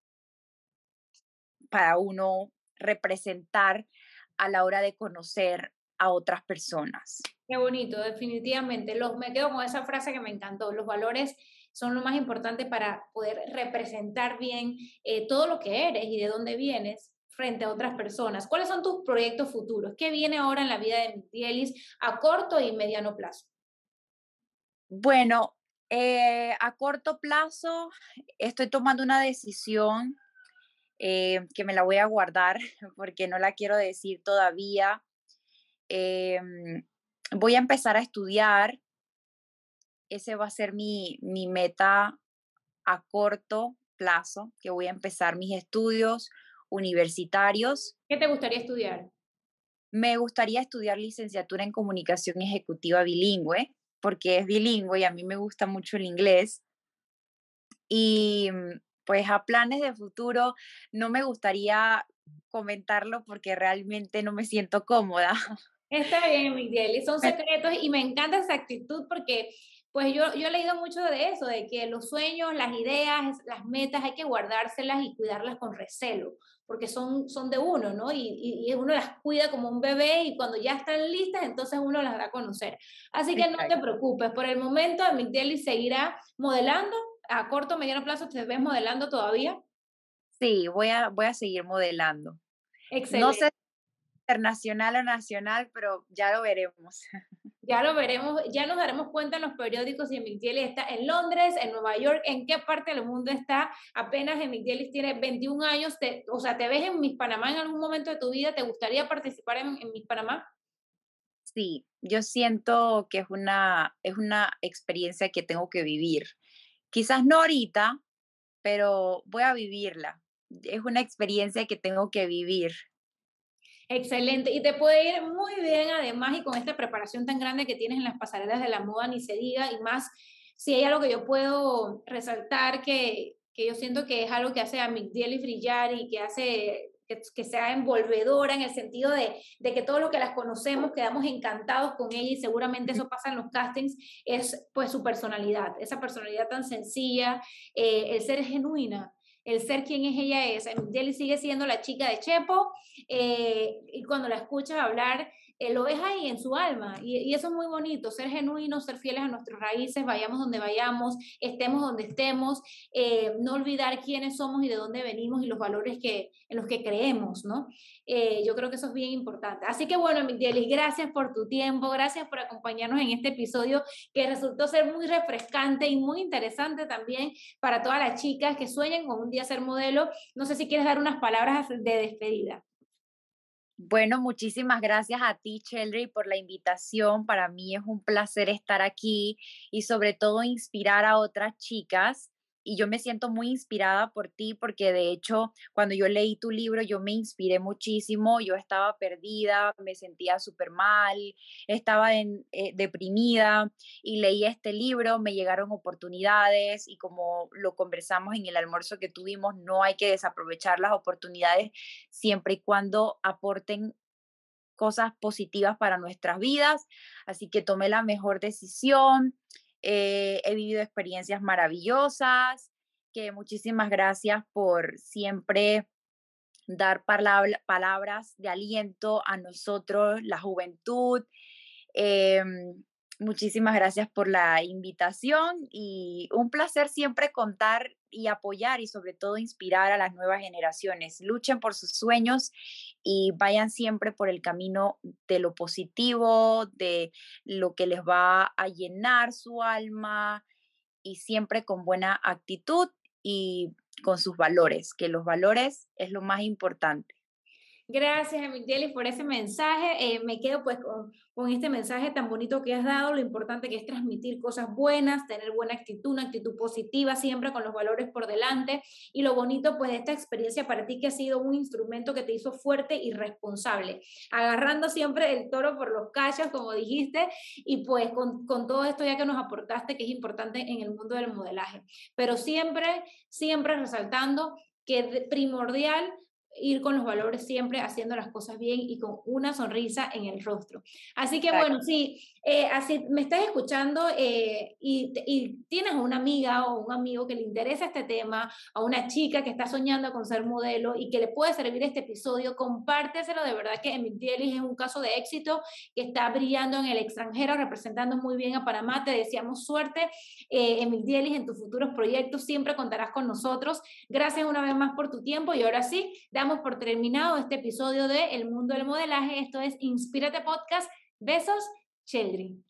para uno representar a la hora de conocer a otras personas. Qué bonito, definitivamente. Los, me quedo con esa frase que me encantó. Los valores son lo más importante para poder representar bien eh, todo lo que eres y de dónde vienes frente a otras personas. ¿Cuáles son tus proyectos futuros? ¿Qué viene ahora en la vida de Micielis a corto y mediano plazo? Bueno, Eh, a corto plazo estoy tomando una decisión eh, que me la voy a guardar (laughs) porque no la quiero decir todavía. Em, voy a empezar a estudiar. Ese va a ser mi, mi meta a corto plazo, que voy a empezar mis estudios universitarios. ¿Qué te gustaría estudiar? Me gustaría estudiar licenciatura en comunicación ejecutiva bilingüe, porque es bilingüe y a mí me gusta mucho el inglés. Y mm, pues a planes de futuro no me gustaría comentarlo porque realmente no me siento cómoda. (laughs) Está bien, Miguel, son secretos y me encanta esa actitud porque pues yo, yo he leído mucho de eso, de que los sueños, las ideas, las metas hay que guardárselas y cuidarlas con recelo, porque son, son de uno, ¿no? Y, y, uno las cuida como un bebé y cuando ya están listas, entonces uno las da a conocer. Así que no te preocupes, por el momento Migdeli seguirá modelando, a corto o mediano plazo, ¿te ves modelando todavía? Sí, voy a, voy a seguir modelando. Excelente. No sé internacional o nacional, pero ya lo veremos. (laughs) Ya lo veremos, ya nos daremos cuenta en los periódicos si Emigdielis está en Londres, en Nueva York, en qué parte del mundo está. Apenas Emigdielis tiene 21 años, o sea, ¿te ves en Miss Panamá en algún momento de tu vida? ¿Te gustaría participar en, en Miss Panamá? Sí, yo siento que es una, es una experiencia que tengo que vivir. Quizás no ahorita, pero voy a vivirla. Es una experiencia que tengo que vivir. Excelente. Y te puede ir muy bien además y con esta preparación tan grande que tienes en las pasarelas de la moda, ni se diga, y más si hay algo que yo puedo resaltar que, que yo siento que es algo que hace a y brillar y que hace que, que, sea envolvedora en el sentido de, de, que todos los que las conocemos quedamos encantados con ella y seguramente eso pasa en los castings, es pues su personalidad, esa personalidad tan sencilla, eh, el ser genuina el ser quien es ella es. Jelly sigue siendo la chica de Chepo eh, y cuando la escuchas hablar, lo ves ahí en su alma y, eso es muy bonito, ser genuinos, ser fieles a nuestras raíces, vayamos donde vayamos, estemos donde estemos, eh, no olvidar quiénes somos y de dónde venimos y los valores que, en los que creemos, ¿no? Eh, yo creo que eso es bien importante. Así que bueno, Miguel, gracias por tu tiempo, gracias por acompañarnos en este episodio que resultó ser muy refrescante y muy interesante también para todas las chicas que sueñan con un día ser modelo. No sé si quieres dar unas palabras de despedida. Bueno, muchísimas gracias a ti, Cheldry, por la invitación. Para mí es un placer estar aquí y sobre todo inspirar a otras chicas y yo me siento muy inspirada por ti porque de hecho cuando yo leí tu libro yo me inspiré muchísimo, yo estaba perdida, me sentía súper mal, estaba en, eh, deprimida y leí este libro, me llegaron oportunidades y como lo conversamos en el almuerzo que tuvimos, no hay que desaprovechar las oportunidades siempre y cuando aporten cosas positivas para nuestras vidas, así que tomé la mejor decisión. Eh, he vivido experiencias maravillosas, que muchísimas gracias por siempre dar palabras de aliento a nosotros, la juventud. Em, muchísimas gracias por la invitación y un placer siempre contar y apoyar y sobre todo inspirar a las nuevas generaciones. Luchen por sus sueños y vayan siempre por el camino de lo positivo, de lo que les va a llenar su alma y siempre con buena actitud y con sus valores, que los valores es lo más importante. Gracias, Emilielis, por ese mensaje. Eh, me quedo pues con, con, este mensaje tan bonito que has dado, lo importante que es transmitir cosas buenas, tener buena actitud, una actitud positiva siempre con los valores por delante. Y lo bonito pues de esta experiencia para ti que ha sido un instrumento que te hizo fuerte y responsable, agarrando siempre el toro por los cachos, como dijiste, y pues con, con todo esto ya que nos aportaste que es importante en el mundo del modelaje, pero siempre, siempre resaltando que primordial ir con los valores siempre haciendo las cosas bien y con una sonrisa en el rostro. Así que bueno, sí, eh, así me estás escuchando eh, y, y, tienes una amiga o un amigo que le interesa este tema, a una chica que está soñando con ser modelo y que le puede servir este episodio, compárteselo de verdad que Emil Dielis es un caso de éxito que está brillando en el extranjero, representando muy bien a Panamá. Te deseamos suerte, eh, Emil Dielis, en tus futuros proyectos. Siempre contarás con nosotros. Gracias una vez más por tu tiempo y ahora sí, por terminado este episodio de El Mundo del Modelaje. Esto es Inspírate Podcast. Besos, Cheldrin.